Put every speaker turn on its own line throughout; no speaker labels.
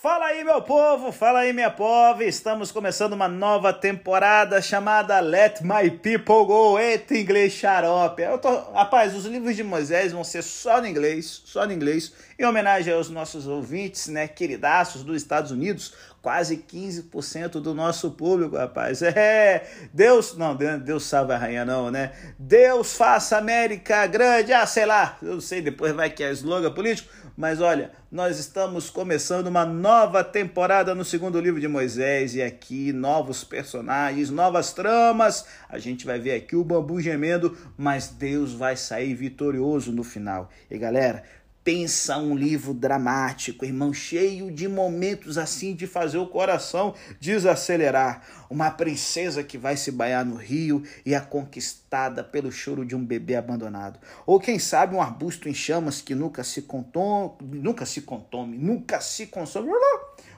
Fala aí, meu povo, fala aí, minha povo. Estamos começando uma nova temporada chamada Let My People Go. Eita, inglês xarope. Eu tô... Rapaz, os livros de Moisés vão ser só no inglês, só no inglês, em homenagem aos nossos ouvintes, né, queridaços dos Estados Unidos, quase 15% do nosso público, rapaz. É, Deus, não, Deus salve a rainha não, né? Deus faça a América grande. Ah, sei lá, eu sei, depois vai que é slogan político, mas olha, nós estamos começando uma nova temporada no segundo livro de Moisés e aqui novos personagens, novas tramas. A gente vai ver aqui o bambu gemendo, mas Deus vai sair vitorioso no final. E galera, pensa um livro dramático, irmão, cheio de momentos assim de fazer o coração desacelerar. Uma princesa que vai se banhar no rio e é conquistada pelo choro de um bebê abandonado. Ou quem sabe um arbusto em chamas que nunca se contome, nunca se contome, nunca se consome.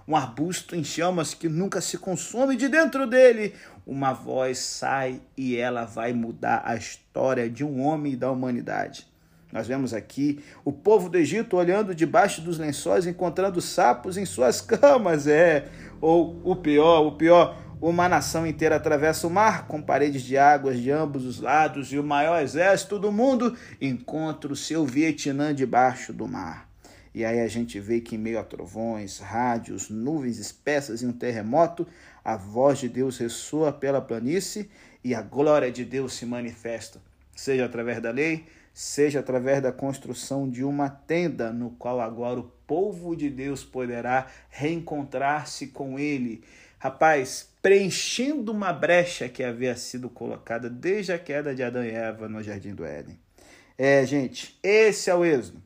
Um arbusto em chamas que nunca se consome de dentro dele. Uma voz sai e ela vai mudar a história de um homem e da humanidade. Nós vemos aqui o povo do Egito olhando debaixo dos lençóis, encontrando sapos em suas camas. É, ou o pior, o pior, uma nação inteira atravessa o mar com paredes de águas de ambos os lados e o maior exército do mundo encontra o seu Vietnã debaixo do mar. E aí a gente vê que em meio a trovões, rádios, nuvens espessas e um terremoto, a voz de Deus ressoa pela planície e a glória de Deus se manifesta, seja através da lei, seja através da construção de uma tenda, no qual agora o povo de Deus poderá reencontrar-se com ele. Rapaz, preenchendo uma brecha que havia sido colocada desde a queda de Adão e Eva no jardim do Éden. É, gente, esse é o êxodo.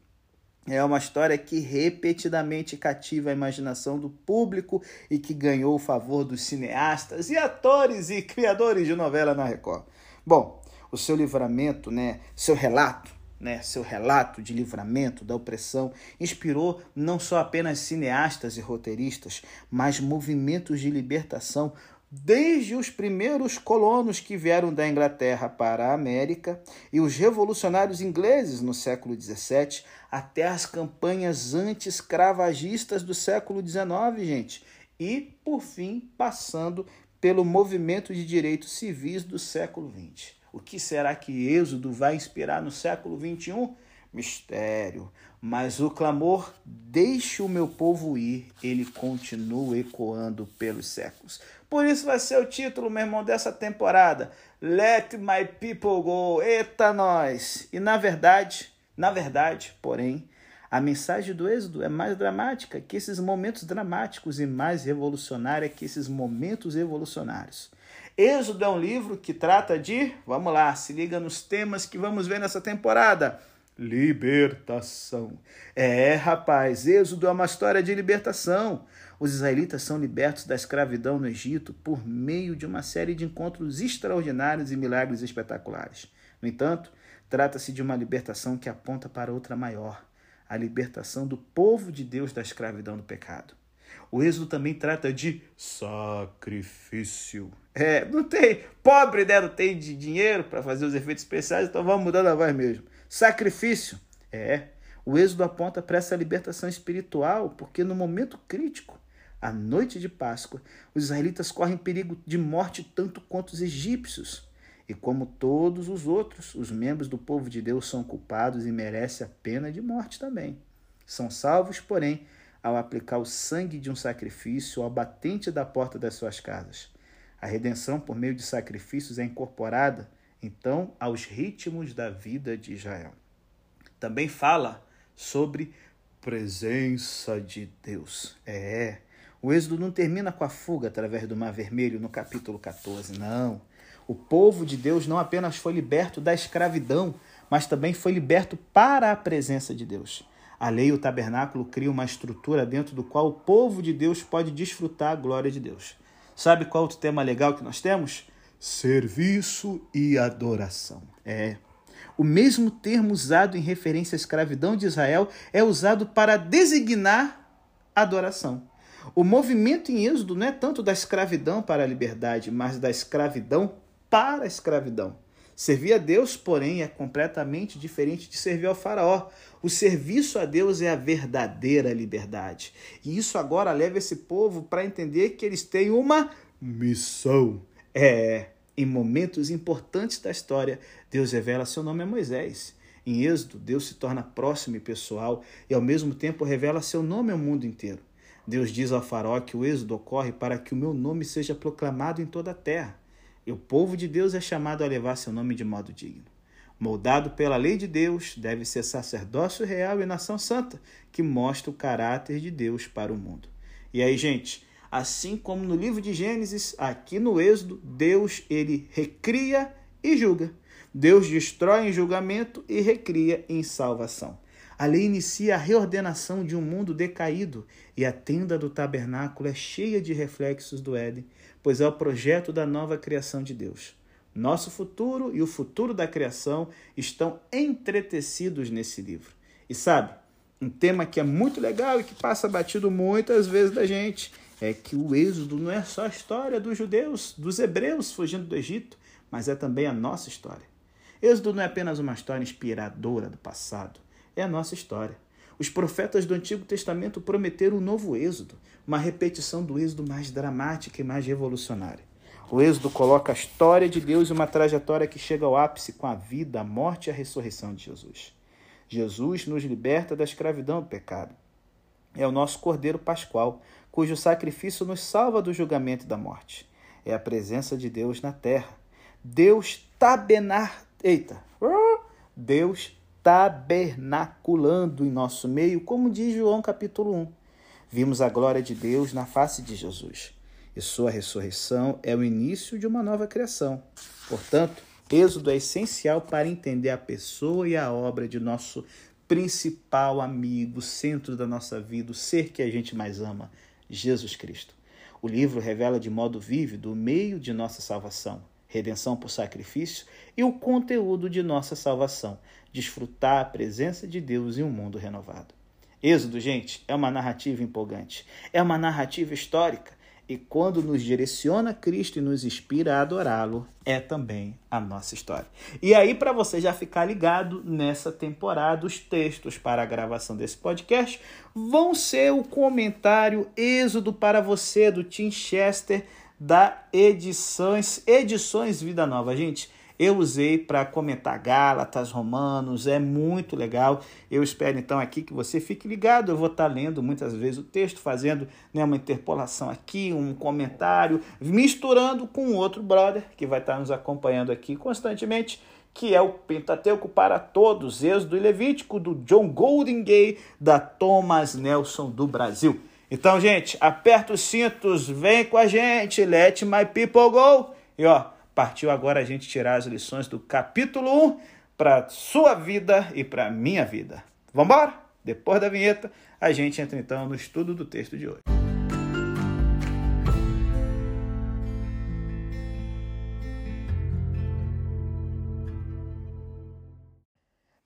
É uma história que repetidamente cativa a imaginação do público e que ganhou o favor dos cineastas e atores e criadores de novela na Record. Bom, o seu livramento, né, seu relato, né, seu relato de livramento da opressão inspirou não só apenas cineastas e roteiristas, mas movimentos de libertação desde os primeiros colonos que vieram da Inglaterra para a América e os revolucionários ingleses no século XVII, até as campanhas anti-escravagistas do século XIX, gente, e, por fim, passando pelo movimento de direitos civis do século XX. O que será que Êxodo vai inspirar no século 21? Mistério. Mas o clamor, deixe o meu povo ir, ele continua ecoando pelos séculos. Por isso vai ser o título, meu irmão, dessa temporada. Let my people go. Eita nós! E na verdade, na verdade, porém, a mensagem do Êxodo é mais dramática que esses momentos dramáticos e mais revolucionária que esses momentos evolucionários. Êxodo é um livro que trata de, vamos lá, se liga nos temas que vamos ver nessa temporada. Libertação. É, rapaz, Êxodo é uma história de libertação. Os israelitas são libertos da escravidão no Egito por meio de uma série de encontros extraordinários e milagres espetaculares. No entanto, trata-se de uma libertação que aponta para outra maior, a libertação do povo de Deus da escravidão do pecado. O Êxodo também trata de sacrifício. É, não tem. Pobre, né? Não tem de dinheiro para fazer os efeitos especiais, então vamos mudando a voz mesmo. Sacrifício. É. O Êxodo aponta para essa libertação espiritual, porque no momento crítico, a noite de Páscoa, os israelitas correm perigo de morte tanto quanto os egípcios. E como todos os outros, os membros do povo de Deus são culpados e merecem a pena de morte também. São salvos, porém, ao aplicar o sangue de um sacrifício ao batente da porta das suas casas. A redenção por meio de sacrifícios é incorporada, então, aos ritmos da vida de Israel. Também fala sobre presença de Deus. É. O êxodo não termina com a fuga através do Mar Vermelho no capítulo 14, não. O povo de Deus não apenas foi liberto da escravidão, mas também foi liberto para a presença de Deus. A lei e o tabernáculo criam uma estrutura dentro do qual o povo de Deus pode desfrutar a glória de Deus. Sabe qual outro tema legal que nós temos? Serviço e adoração. É. O mesmo termo usado em referência à escravidão de Israel é usado para designar adoração. O movimento em Êxodo não é tanto da escravidão para a liberdade, mas da escravidão para a escravidão. Servir a Deus, porém, é completamente diferente de servir ao Faraó. O serviço a Deus é a verdadeira liberdade. E isso agora leva esse povo para entender que eles têm uma missão. É, em momentos importantes da história, Deus revela seu nome a Moisés. Em Êxodo, Deus se torna próximo e pessoal e, ao mesmo tempo, revela seu nome ao mundo inteiro. Deus diz ao faraó que o êxodo ocorre para que o meu nome seja proclamado em toda a terra. E o povo de Deus é chamado a levar seu nome de modo digno. Moldado pela lei de Deus, deve ser sacerdócio real e nação santa, que mostra o caráter de Deus para o mundo. E aí, gente, assim como no livro de Gênesis, aqui no Êxodo, Deus ele recria e julga. Deus destrói em julgamento e recria em salvação. A lei inicia a reordenação de um mundo decaído e a tenda do tabernáculo é cheia de reflexos do Éden, pois é o projeto da nova criação de Deus. Nosso futuro e o futuro da criação estão entretecidos nesse livro. E sabe, um tema que é muito legal e que passa batido muitas vezes da gente é que o Êxodo não é só a história dos judeus, dos hebreus fugindo do Egito, mas é também a nossa história. Êxodo não é apenas uma história inspiradora do passado, é a nossa história. Os profetas do Antigo Testamento prometeram um novo êxodo, uma repetição do êxodo mais dramática e mais revolucionária. O êxodo coloca a história de Deus em uma trajetória que chega ao ápice com a vida, a morte e a ressurreição de Jesus. Jesus nos liberta da escravidão do pecado. É o nosso Cordeiro Pascual, cujo sacrifício nos salva do julgamento e da morte. É a presença de Deus na terra. Deus tabenar, eita, Deus tabernaculando em nosso meio, como diz João capítulo 1. Vimos a glória de Deus na face de Jesus, e sua ressurreição é o início de uma nova criação. Portanto, Êxodo é essencial para entender a pessoa e a obra de nosso principal amigo, centro da nossa vida, o ser que a gente mais ama, Jesus Cristo. O livro revela de modo vívido o meio de nossa salvação, redenção por sacrifício, e o conteúdo de nossa salvação, desfrutar a presença de Deus em um mundo renovado. Êxodo, gente, é uma narrativa empolgante, é uma narrativa histórica, e quando nos direciona Cristo e nos inspira a adorá-lo, é também a nossa história. E aí, para você já ficar ligado nessa temporada, os textos para a gravação desse podcast vão ser o comentário Êxodo para você do Tim Chester da Edições Edições Vida Nova. Gente, eu usei para comentar Gálatas, Romanos, é muito legal. Eu espero então aqui que você fique ligado. Eu vou estar tá lendo muitas vezes o texto, fazendo né, uma interpolação aqui, um comentário, misturando com outro brother que vai estar tá nos acompanhando aqui constantemente, que é o Pentateuco para Todos, Êxodo e Levítico, do John Golden Gay, da Thomas Nelson do Brasil. Então, gente, aperta os cintos, vem com a gente, let my people go. E ó, partiu agora a gente tirar as lições do capítulo 1 para sua vida e para minha vida. Vamos embora? Depois da vinheta, a gente entra então no estudo do texto de hoje.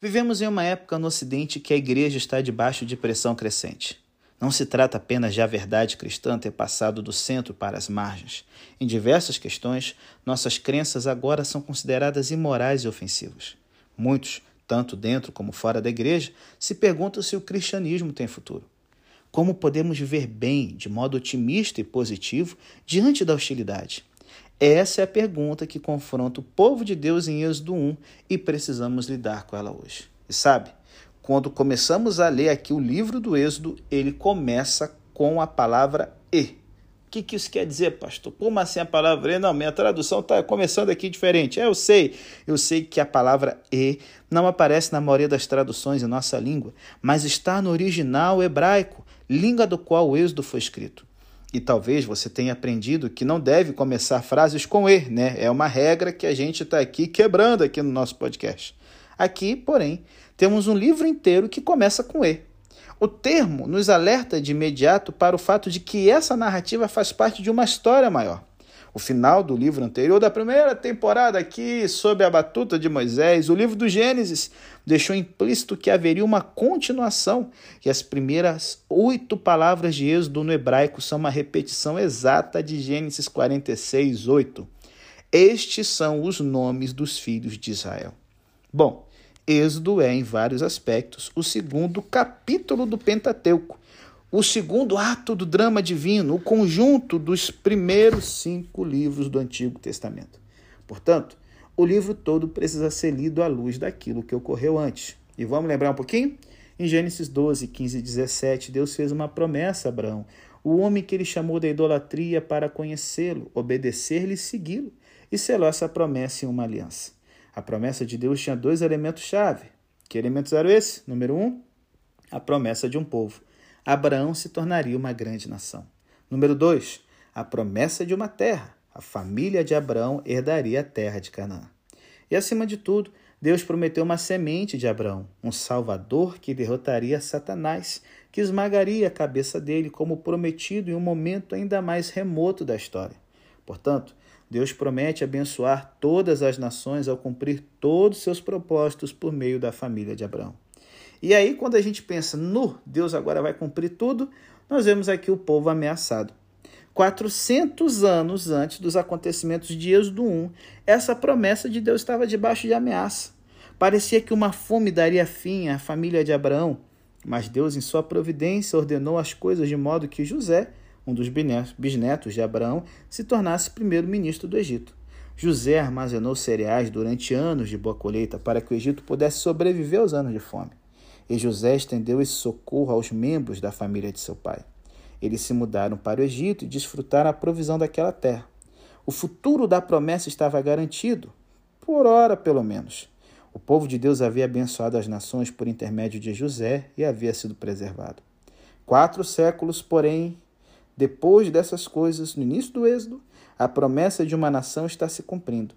Vivemos em uma época no Ocidente que a igreja está debaixo de pressão crescente. Não se trata apenas de a verdade cristã ter passado do centro para as margens. Em diversas questões, nossas crenças agora são consideradas imorais e ofensivas. Muitos, tanto dentro como fora da igreja, se perguntam se o cristianismo tem futuro. Como podemos viver bem, de modo otimista e positivo, diante da hostilidade? Essa é a pergunta que confronta o povo de Deus em Êxodo 1 e precisamos lidar com ela hoje. E sabe, quando começamos a ler aqui o livro do Êxodo, ele começa com a palavra e. O que, que isso quer dizer, pastor? Como assim a palavra e? Não, minha tradução está começando aqui diferente. É, eu sei, eu sei que a palavra e não aparece na maioria das traduções em nossa língua, mas está no original hebraico, língua do qual o Êxodo foi escrito. E talvez você tenha aprendido que não deve começar frases com e, né? É uma regra que a gente está aqui quebrando aqui no nosso podcast. Aqui, porém, temos um livro inteiro que começa com E. O termo nos alerta de imediato para o fato de que essa narrativa faz parte de uma história maior. O final do livro anterior da primeira temporada aqui, sob a batuta de Moisés, o livro do Gênesis, deixou implícito que haveria uma continuação e as primeiras oito palavras de Êxodo no hebraico são uma repetição exata de Gênesis 46, 8. Estes são os nomes dos filhos de Israel. Bom, Êxodo é, em vários aspectos, o segundo capítulo do Pentateuco, o segundo ato do drama divino, o conjunto dos primeiros cinco livros do Antigo Testamento. Portanto, o livro todo precisa ser lido à luz daquilo que ocorreu antes. E vamos lembrar um pouquinho? Em Gênesis 12, 15 e 17, Deus fez uma promessa a Abraão, o homem que ele chamou da idolatria para conhecê-lo, obedecer-lhe e segui-lo e selou essa promessa em uma aliança. A promessa de Deus tinha dois elementos-chave. Que elementos eram esses? Número um, a promessa de um povo. Abraão se tornaria uma grande nação. Número dois, a promessa de uma terra. A família de Abraão herdaria a terra de Canaã. E acima de tudo, Deus prometeu uma semente de Abraão, um salvador que derrotaria Satanás, que esmagaria a cabeça dele, como prometido em um momento ainda mais remoto da história. Portanto, Deus promete abençoar todas as nações ao cumprir todos os seus propósitos por meio da família de Abraão. E aí, quando a gente pensa no Deus agora vai cumprir tudo, nós vemos aqui o povo ameaçado. 400 anos antes dos acontecimentos de Êxodo 1, essa promessa de Deus estava debaixo de ameaça. Parecia que uma fome daria fim à família de Abraão, mas Deus, em sua providência, ordenou as coisas de modo que José um dos bisnetos de Abraão, se tornasse primeiro-ministro do Egito. José armazenou cereais durante anos de boa colheita para que o Egito pudesse sobreviver aos anos de fome. E José estendeu esse socorro aos membros da família de seu pai. Eles se mudaram para o Egito e desfrutaram a provisão daquela terra. O futuro da promessa estava garantido, por hora pelo menos. O povo de Deus havia abençoado as nações por intermédio de José e havia sido preservado. Quatro séculos, porém, depois dessas coisas, no início do Êxodo, a promessa de uma nação está se cumprindo.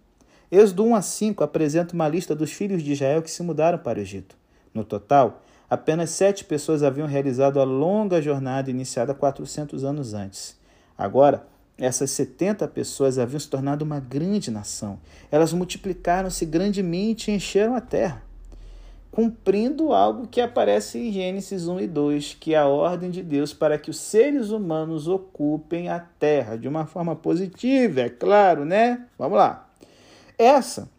Êxodo 1 a 5 apresenta uma lista dos filhos de Israel que se mudaram para o Egito. No total, apenas sete pessoas haviam realizado a longa jornada iniciada 400 anos antes. Agora, essas 70 pessoas haviam se tornado uma grande nação. Elas multiplicaram-se grandemente e encheram a terra cumprindo algo que aparece em Gênesis 1 e 2, que é a ordem de Deus para que os seres humanos ocupem a terra de uma forma positiva, é claro, né? Vamos lá. Essa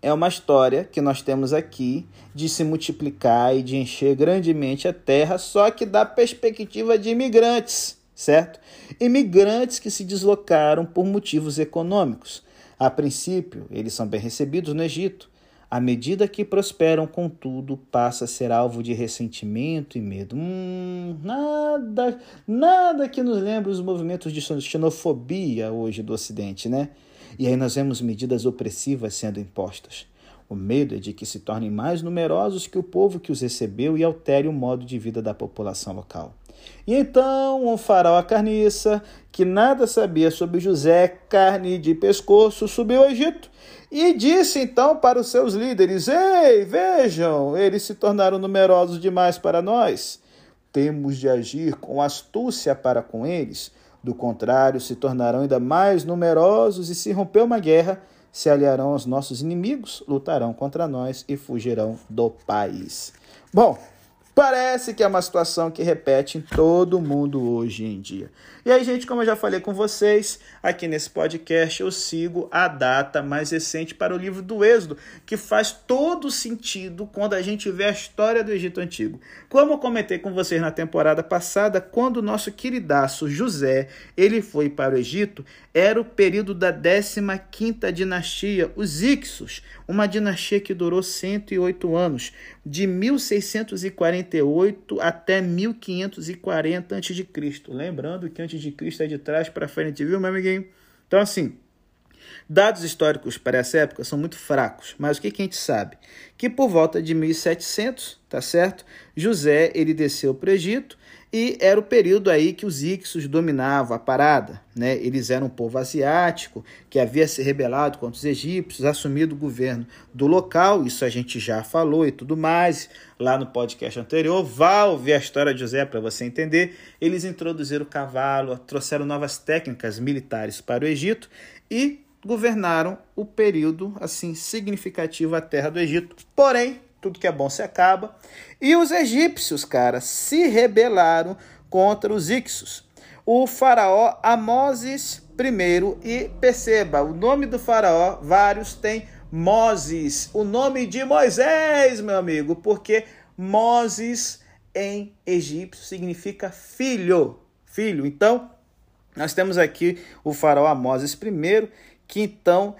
é uma história que nós temos aqui de se multiplicar e de encher grandemente a terra, só que da perspectiva de imigrantes, certo? Imigrantes que se deslocaram por motivos econômicos. A princípio, eles são bem recebidos no Egito à medida que prosperam, contudo, passa a ser alvo de ressentimento e medo. Hum, nada, nada que nos lembre os movimentos de xenofobia hoje do Ocidente, né? E aí nós vemos medidas opressivas sendo impostas. O medo é de que se tornem mais numerosos que o povo que os recebeu e altere o modo de vida da população local. E então um faraó carniça, que nada sabia sobre José, carne de pescoço, subiu ao Egito e disse então para os seus líderes: Ei, vejam, eles se tornaram numerosos demais para nós. Temos de agir com astúcia para com eles. Do contrário, se tornarão ainda mais numerosos e, se romper uma guerra, se aliarão aos nossos inimigos, lutarão contra nós e fugirão do país. Bom, Parece que é uma situação que repete em todo mundo hoje em dia. E aí, gente, como eu já falei com vocês, aqui nesse podcast eu sigo a data mais recente para o livro do Êxodo, que faz todo sentido quando a gente vê a história do Egito Antigo. Como comentei com vocês na temporada passada, quando o nosso queridaço José ele foi para o Egito, era o período da 15ª dinastia, os Ixos, uma dinastia que durou 108 anos, de 1648 até 1540 a.C. Lembrando que antes de Cristo é de trás para frente, viu, meu amiguinho? Então, assim, dados históricos para essa época são muito fracos, mas o que, que a gente sabe? Que por volta de 1700, tá certo? José, ele desceu para o Egito e era o período aí que os Ixos dominavam a parada. Né? Eles eram um povo asiático que havia se rebelado contra os egípcios, assumido o governo do local. Isso a gente já falou e tudo mais lá no podcast anterior. Vá ouvir a história de José para você entender. Eles introduziram o cavalo, trouxeram novas técnicas militares para o Egito e governaram o período assim significativo a terra do Egito. Porém, tudo que é bom se acaba. E os egípcios, cara, se rebelaram contra os Ixos. O faraó Amoses I e perceba, o nome do faraó, vários tem Moses, o nome de Moisés, meu amigo, porque Moses em egípcio significa filho, filho. Então, nós temos aqui o faraó Moses I, que então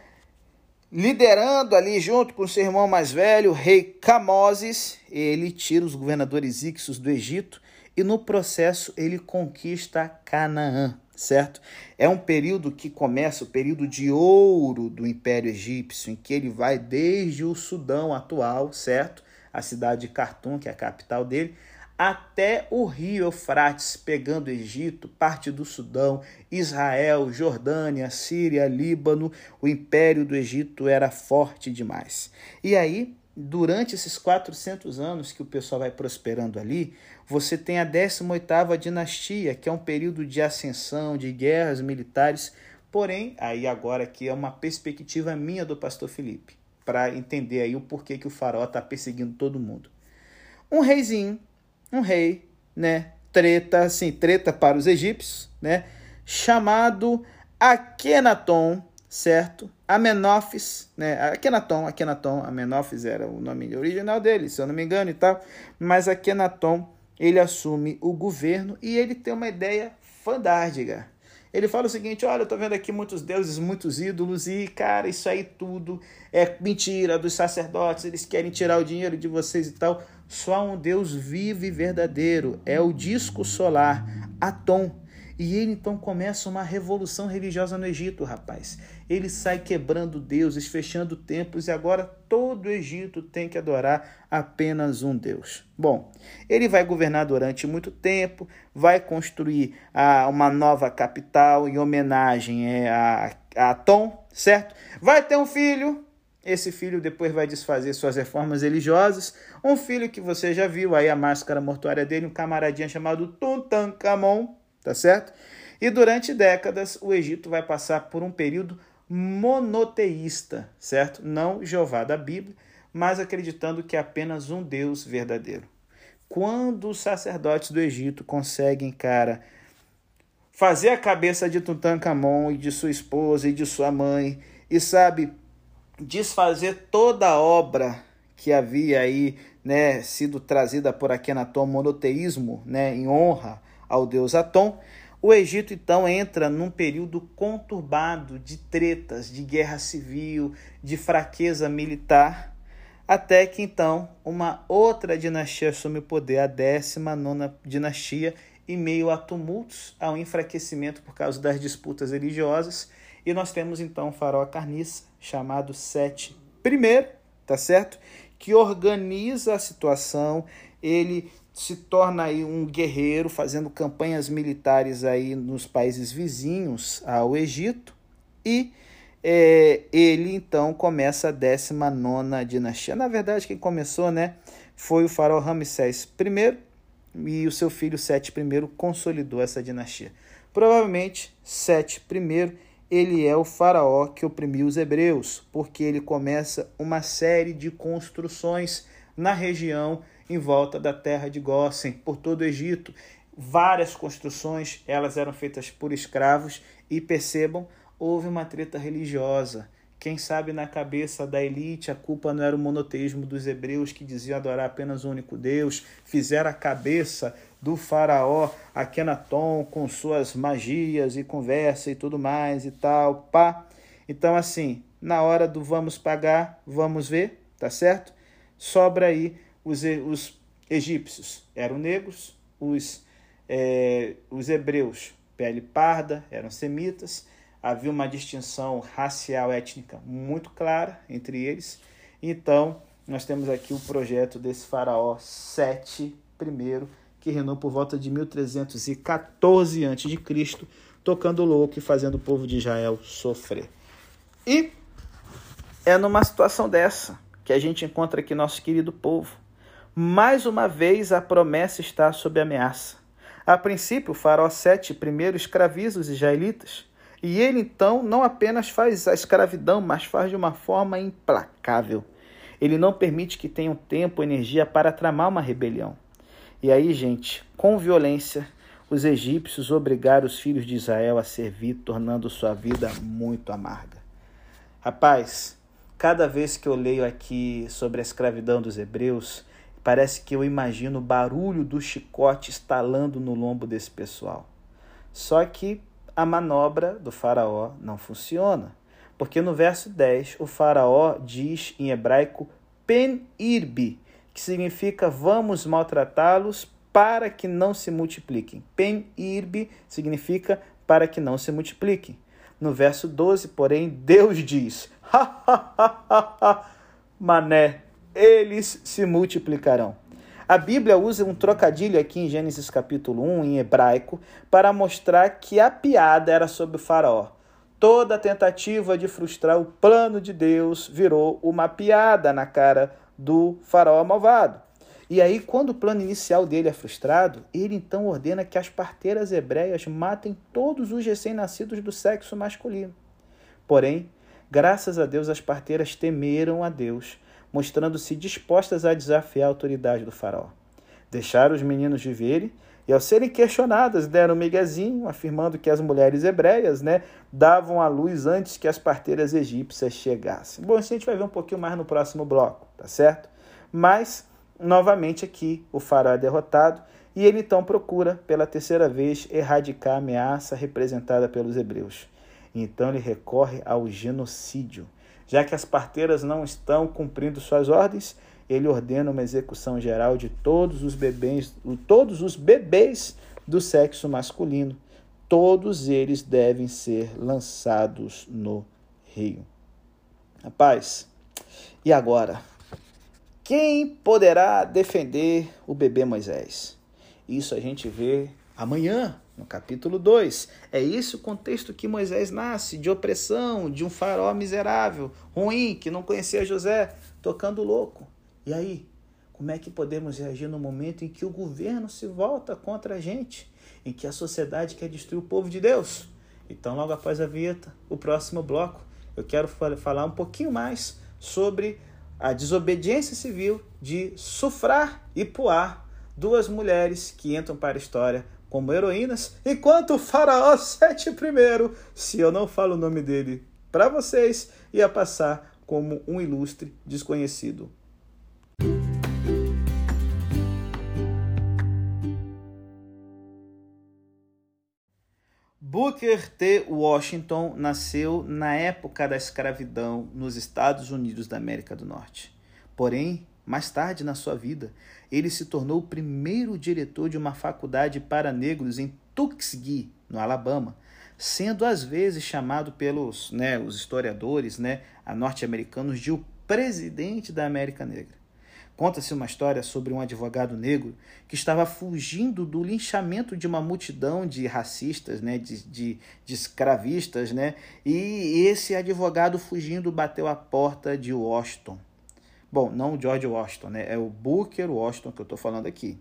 liderando ali junto com seu irmão mais velho, o rei Camoses, ele tira os governadores ixos do Egito e no processo ele conquista Canaã, certo? É um período que começa o período de ouro do Império Egípcio, em que ele vai desde o Sudão atual, certo? A cidade de Khartoum, que é a capital dele, até o rio Eufrates, pegando Egito, parte do Sudão, Israel, Jordânia, Síria, Líbano, o império do Egito era forte demais. E aí, durante esses 400 anos que o pessoal vai prosperando ali, você tem a 18ª dinastia, que é um período de ascensão, de guerras militares, porém, aí agora aqui é uma perspectiva minha do pastor Felipe, para entender aí o porquê que o faraó está perseguindo todo mundo. Um reizinho um rei, né? Treta, assim, treta para os egípcios, né? Chamado Akenaton, certo? Amenófis, né? Akenaton, Akenaton, Amenófis era o nome original dele, se eu não me engano e tal. Mas Akenaton, ele assume o governo e ele tem uma ideia fantástica. Ele fala o seguinte: olha, eu tô vendo aqui muitos deuses, muitos ídolos, e, cara, isso aí tudo é mentira dos sacerdotes, eles querem tirar o dinheiro de vocês e tal. Só um Deus vivo e verdadeiro, é o disco solar, Atom. E ele então começa uma revolução religiosa no Egito, rapaz. Ele sai quebrando deuses, fechando templos, e agora todo o Egito tem que adorar apenas um Deus. Bom, ele vai governar durante muito tempo, vai construir a, uma nova capital em homenagem é, a, a Atom, certo? Vai ter um filho, esse filho depois vai desfazer suas reformas religiosas. Um filho que você já viu aí a máscara mortuária dele, um camaradinha chamado Tutankhamon, tá certo? E durante décadas o Egito vai passar por um período monoteísta, certo? Não Jeová da Bíblia, mas acreditando que é apenas um Deus verdadeiro. Quando os sacerdotes do Egito conseguem, cara, fazer a cabeça de Tutankhamon e de sua esposa e de sua mãe, e sabe, desfazer toda a obra que havia aí né, sido trazida por Akenaton, monoteísmo, né, em honra ao deus Atom, o Egito então entra num período conturbado de tretas, de guerra civil, de fraqueza militar, até que então uma outra dinastia assume o poder, a 19 dinastia, em meio a tumultos, ao enfraquecimento por causa das disputas religiosas, e nós temos então o faraó carniça, chamado Sete I, tá certo? Que organiza a situação, ele se torna aí um guerreiro, fazendo campanhas militares aí nos países vizinhos ao Egito, e é, ele então começa a 19 dinastia. Na verdade, quem começou né, foi o faraó Ramsés I, e o seu filho Sete I consolidou essa dinastia. Provavelmente Sete I ele é o faraó que oprimiu os hebreus, porque ele começa uma série de construções na região em volta da terra de Gósen, por todo o Egito. Várias construções, elas eram feitas por escravos e percebam, houve uma treta religiosa. Quem sabe na cabeça da elite a culpa não era o monoteísmo dos hebreus que diziam adorar apenas o único Deus, fizeram a cabeça do faraó Akenaton com suas magias e conversa e tudo mais e tal, pá. Então assim, na hora do vamos pagar, vamos ver, tá certo? Sobra aí os, os egípcios, eram negros, os, é, os hebreus, pele parda, eram semitas, havia uma distinção racial étnica muito clara entre eles. Então, nós temos aqui o projeto desse faraó Sete I, que reinou por volta de 1314 a.C., tocando louco e fazendo o povo de Israel sofrer. E é numa situação dessa que a gente encontra aqui nosso querido povo. Mais uma vez a promessa está sob ameaça. A princípio, faraó Sete primeiro escraviza os israelitas, e ele então não apenas faz a escravidão, mas faz de uma forma implacável. Ele não permite que tenham tempo, energia para tramar uma rebelião. E aí, gente, com violência, os egípcios obrigaram os filhos de Israel a servir, tornando sua vida muito amarga. Rapaz, cada vez que eu leio aqui sobre a escravidão dos hebreus, parece que eu imagino o barulho do chicote estalando no lombo desse pessoal. Só que a manobra do faraó não funciona, porque no verso 10 o faraó diz em hebraico pen irbi, que significa vamos maltratá-los para que não se multipliquem. Pen irbi significa para que não se multipliquem. No verso 12, porém, Deus diz: Mané, eles se multiplicarão. A Bíblia usa um trocadilho aqui em Gênesis capítulo 1, em hebraico, para mostrar que a piada era sobre o faraó. Toda tentativa de frustrar o plano de Deus virou uma piada na cara do faraó malvado. E aí, quando o plano inicial dele é frustrado, ele então ordena que as parteiras hebreias matem todos os recém-nascidos do sexo masculino. Porém, graças a Deus, as parteiras temeram a Deus, mostrando-se dispostas a desafiar a autoridade do faraó. Deixaram os meninos viverem e, ao serem questionadas, deram um miguezinho, afirmando que as mulheres hebreias né, davam à luz antes que as parteiras egípcias chegassem. Bom, isso a gente vai ver um pouquinho mais no próximo bloco, tá certo? Mas Novamente aqui o faraó é derrotado e ele então procura pela terceira vez erradicar a ameaça representada pelos hebreus. Então ele recorre ao genocídio. Já que as parteiras não estão cumprindo suas ordens, ele ordena uma execução geral de todos os bebês, todos os bebês do sexo masculino. Todos eles devem ser lançados no rio. Rapaz, e agora? Quem poderá defender o bebê Moisés? Isso a gente vê amanhã, no capítulo 2. É esse o contexto que Moisés nasce, de opressão, de um faraó miserável, ruim, que não conhecia José, tocando louco. E aí, como é que podemos reagir no momento em que o governo se volta contra a gente, em que a sociedade quer destruir o povo de Deus? Então, logo após a vinheta, o próximo bloco, eu quero falar um pouquinho mais sobre a desobediência civil de Sufrar e Puar, duas mulheres que entram para a história como heroínas, enquanto o faraó Sete I, se eu não falo o nome dele para vocês, ia passar como um ilustre desconhecido. Booker T. Washington nasceu na época da escravidão nos Estados Unidos da América do Norte. Porém, mais tarde na sua vida, ele se tornou o primeiro diretor de uma faculdade para negros em Tuskegee, no Alabama, sendo às vezes chamado pelos né, os historiadores né, norte-americanos de o presidente da América Negra. Conta-se uma história sobre um advogado negro que estava fugindo do linchamento de uma multidão de racistas, né, de, de, de escravistas, né, e esse advogado fugindo bateu a porta de Washington. Bom, não o George Washington, né, é o Booker Washington que eu estou falando aqui.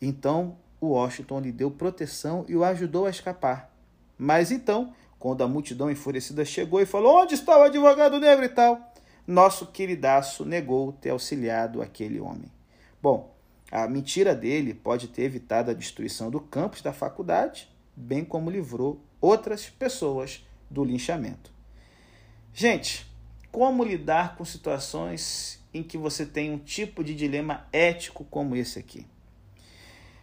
Então, o Washington lhe deu proteção e o ajudou a escapar. Mas então, quando a multidão enfurecida chegou e falou: Onde está o advogado negro e tal? nosso queridaço negou ter auxiliado aquele homem. Bom, a mentira dele pode ter evitado a destruição do campus da faculdade, bem como livrou outras pessoas do linchamento. Gente, como lidar com situações em que você tem um tipo de dilema ético como esse aqui?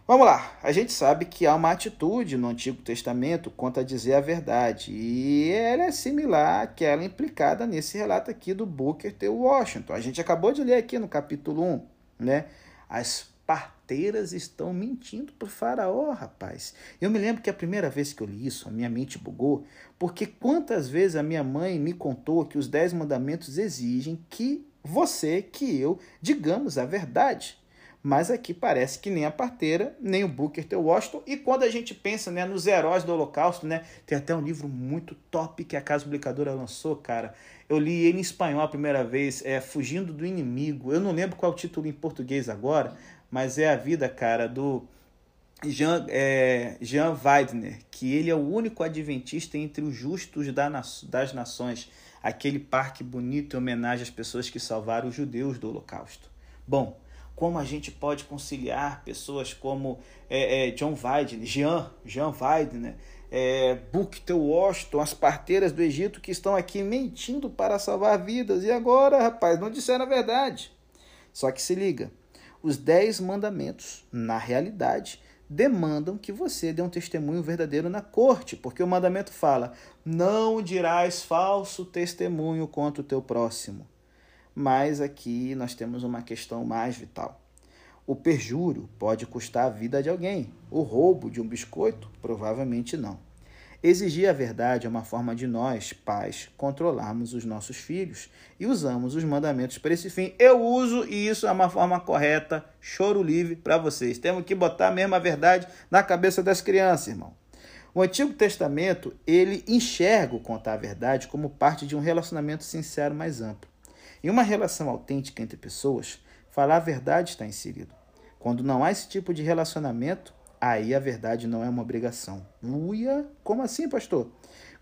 Vamos lá, a gente sabe que há uma atitude no Antigo Testamento quanto a dizer a verdade, e ela é similar àquela implicada nesse relato aqui do Booker T. Washington. A gente acabou de ler aqui no capítulo 1, né? As parteiras estão mentindo para o faraó, rapaz. Eu me lembro que a primeira vez que eu li isso, a minha mente bugou, porque quantas vezes a minha mãe me contou que os dez mandamentos exigem que você, que eu, digamos a verdade. Mas aqui parece que nem a parteira, nem o Booker T. Washington. E quando a gente pensa né, nos heróis do Holocausto, né, tem até um livro muito top que a Casa Publicadora lançou, cara. Eu li ele em espanhol a primeira vez, é Fugindo do Inimigo. Eu não lembro qual é o título em português agora, mas é a vida, cara, do Jean, é, Jean Weidner, que ele é o único adventista entre os justos das nações. Aquele parque bonito em homenagem às pessoas que salvaram os judeus do Holocausto. Bom, como a gente pode conciliar pessoas como é, é, John Weidner, Jean, Jean Weidner, é, Bukta Washington, as parteiras do Egito que estão aqui mentindo para salvar vidas. E agora, rapaz, não disseram a verdade. Só que se liga, os dez mandamentos, na realidade, demandam que você dê um testemunho verdadeiro na corte, porque o mandamento fala: não dirás falso testemunho contra o teu próximo. Mas aqui nós temos uma questão mais vital. O perjúrio pode custar a vida de alguém. O roubo de um biscoito, provavelmente não. Exigir a verdade é uma forma de nós, pais, controlarmos os nossos filhos e usamos os mandamentos para esse fim. Eu uso e isso é uma forma correta, choro livre para vocês. Temos que botar mesmo a verdade na cabeça das crianças, irmão. O Antigo Testamento, ele enxerga o contar a verdade como parte de um relacionamento sincero mais amplo. Em uma relação autêntica entre pessoas, falar a verdade está inserido. Quando não há esse tipo de relacionamento, aí a verdade não é uma obrigação. Uia, como assim, pastor?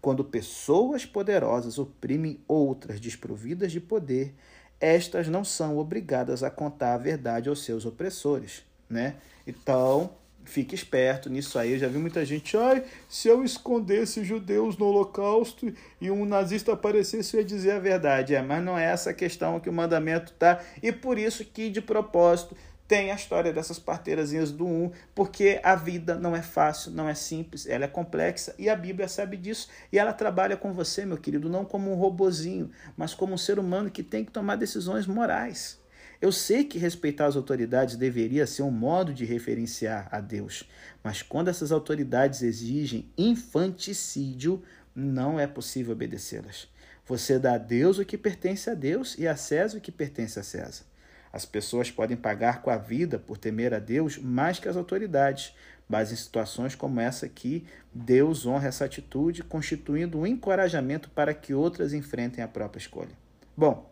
Quando pessoas poderosas oprimem outras desprovidas de poder, estas não são obrigadas a contar a verdade aos seus opressores, né? Então, fique esperto nisso aí. Eu já vi muita gente, ai, se eu escondesse judeus no holocausto e um nazista aparecesse, eu ia dizer a verdade. É, mas não é essa a questão que o mandamento tá. E por isso que, de propósito, tem a história dessas parteirazinhas do 1, porque a vida não é fácil, não é simples, ela é complexa e a Bíblia sabe disso e ela trabalha com você, meu querido, não como um robozinho, mas como um ser humano que tem que tomar decisões morais. Eu sei que respeitar as autoridades deveria ser um modo de referenciar a Deus, mas quando essas autoridades exigem infanticídio, não é possível obedecê-las. Você dá a Deus o que pertence a Deus e a César o que pertence a César. As pessoas podem pagar com a vida por temer a Deus mais que as autoridades, mas em situações como essa aqui, Deus honra essa atitude, constituindo um encorajamento para que outras enfrentem a própria escolha. Bom,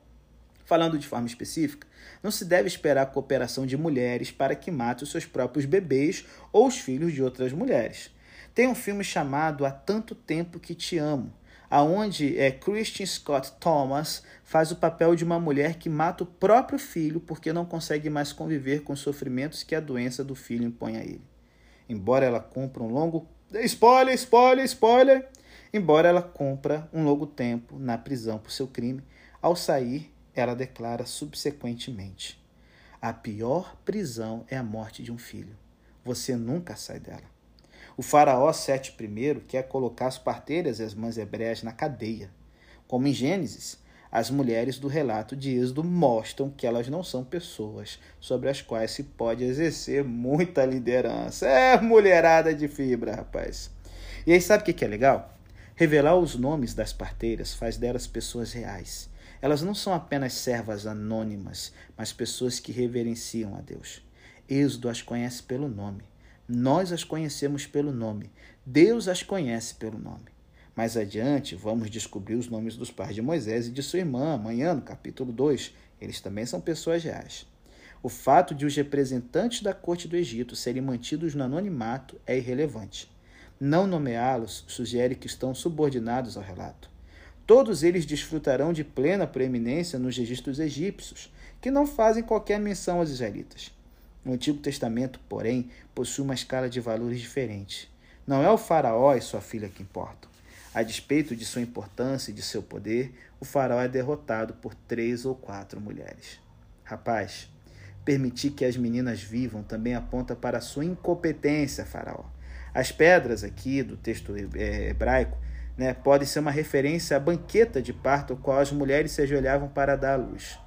falando de forma específica, não se deve esperar a cooperação de mulheres para que matem os seus próprios bebês ou os filhos de outras mulheres. Tem um filme chamado Há Tanto Tempo Que Te Amo, aonde é, Christian Scott Thomas faz o papel de uma mulher que mata o próprio filho porque não consegue mais conviver com os sofrimentos que a doença do filho impõe a ele. Embora ela cumpra um longo spoiler, spoiler, spoiler, embora ela cumpra um longo tempo na prisão por seu crime, ao sair ela declara subsequentemente: a pior prisão é a morte de um filho. Você nunca sai dela. O faraó Sete I quer colocar as parteiras e as mães hebreias na cadeia. Como em Gênesis, as mulheres do relato de Êxodo mostram que elas não são pessoas sobre as quais se pode exercer muita liderança. É mulherada de fibra, rapaz. E aí, sabe o que é legal? Revelar os nomes das parteiras faz delas pessoas reais. Elas não são apenas servas anônimas, mas pessoas que reverenciam a Deus. Êxodo as conhece pelo nome. Nós as conhecemos pelo nome. Deus as conhece pelo nome. Mais adiante, vamos descobrir os nomes dos pais de Moisés e de sua irmã, amanhã, no capítulo 2. Eles também são pessoas reais. O fato de os representantes da corte do Egito serem mantidos no anonimato é irrelevante. Não nomeá-los sugere que estão subordinados ao relato. Todos eles desfrutarão de plena preeminência nos registros egípcios, que não fazem qualquer menção aos israelitas. O Antigo Testamento, porém, possui uma escala de valores diferente. Não é o faraó e sua filha que importam. A despeito de sua importância e de seu poder, o faraó é derrotado por três ou quatro mulheres. Rapaz, permitir que as meninas vivam também aponta para sua incompetência, faraó. As pedras aqui do texto é, hebraico né, podem ser uma referência à banqueta de parto, ao qual as mulheres se ajoelhavam para dar à luz.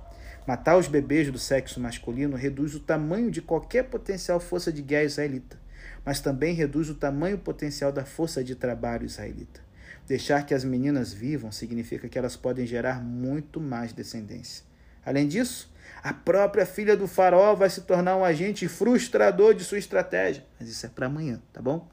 Matar os bebês do sexo masculino reduz o tamanho de qualquer potencial força de guerra israelita, mas também reduz o tamanho potencial da força de trabalho israelita. Deixar que as meninas vivam significa que elas podem gerar muito mais descendência. Além disso, a própria filha do faraó vai se tornar um agente frustrador de sua estratégia. Mas isso é para amanhã, tá bom?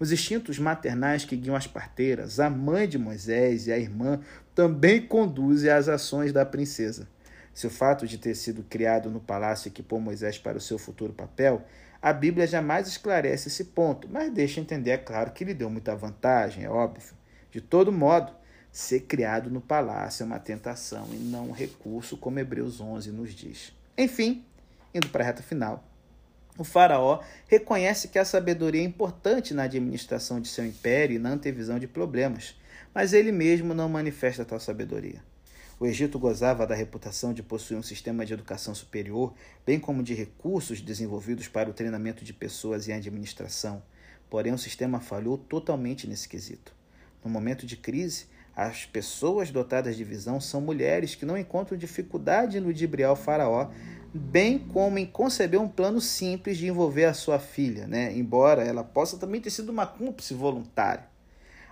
Os instintos maternais que guiam as parteiras, a mãe de Moisés e a irmã, também conduzem às ações da princesa. Se o fato de ter sido criado no palácio equipou Moisés para o seu futuro papel, a Bíblia jamais esclarece esse ponto, mas deixa entender, é claro, que lhe deu muita vantagem, é óbvio. De todo modo, ser criado no palácio é uma tentação e não um recurso, como Hebreus 11 nos diz. Enfim, indo para a reta final. O faraó reconhece que a sabedoria é importante na administração de seu império e na antevisão de problemas, mas ele mesmo não manifesta tal sabedoria. O Egito gozava da reputação de possuir um sistema de educação superior, bem como de recursos desenvolvidos para o treinamento de pessoas e administração. Porém, o sistema falhou totalmente nesse quesito. No momento de crise, as pessoas dotadas de visão são mulheres que não encontram dificuldade em ludibriar o faraó, bem como em conceber um plano simples de envolver a sua filha, né? embora ela possa também ter sido uma cúmplice voluntária.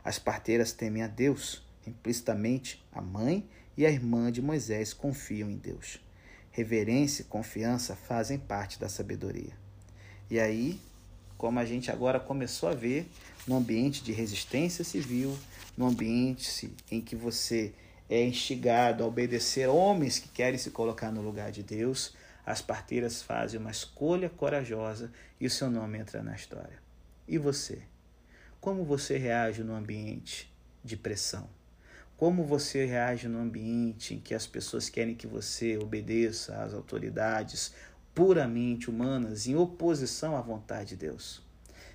As parteiras temem a Deus, implicitamente a mãe e a irmã de Moisés confiam em Deus. Reverência e confiança fazem parte da sabedoria. E aí, como a gente agora começou a ver, no ambiente de resistência civil, no ambiente em que você é instigado a obedecer homens que querem se colocar no lugar de Deus, as parteiras fazem uma escolha corajosa e o seu nome entra na história. E você? Como você reage no ambiente de pressão? Como você reage no ambiente em que as pessoas querem que você obedeça às autoridades puramente humanas em oposição à vontade de Deus?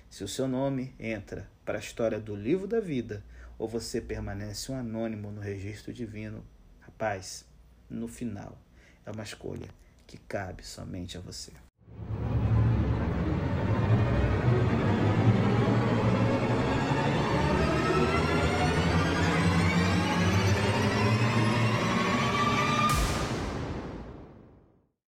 Se o seu nome entra para a história do livro da vida ou você permanece um anônimo no registro divino, rapaz, no final é uma escolha que cabe somente a você.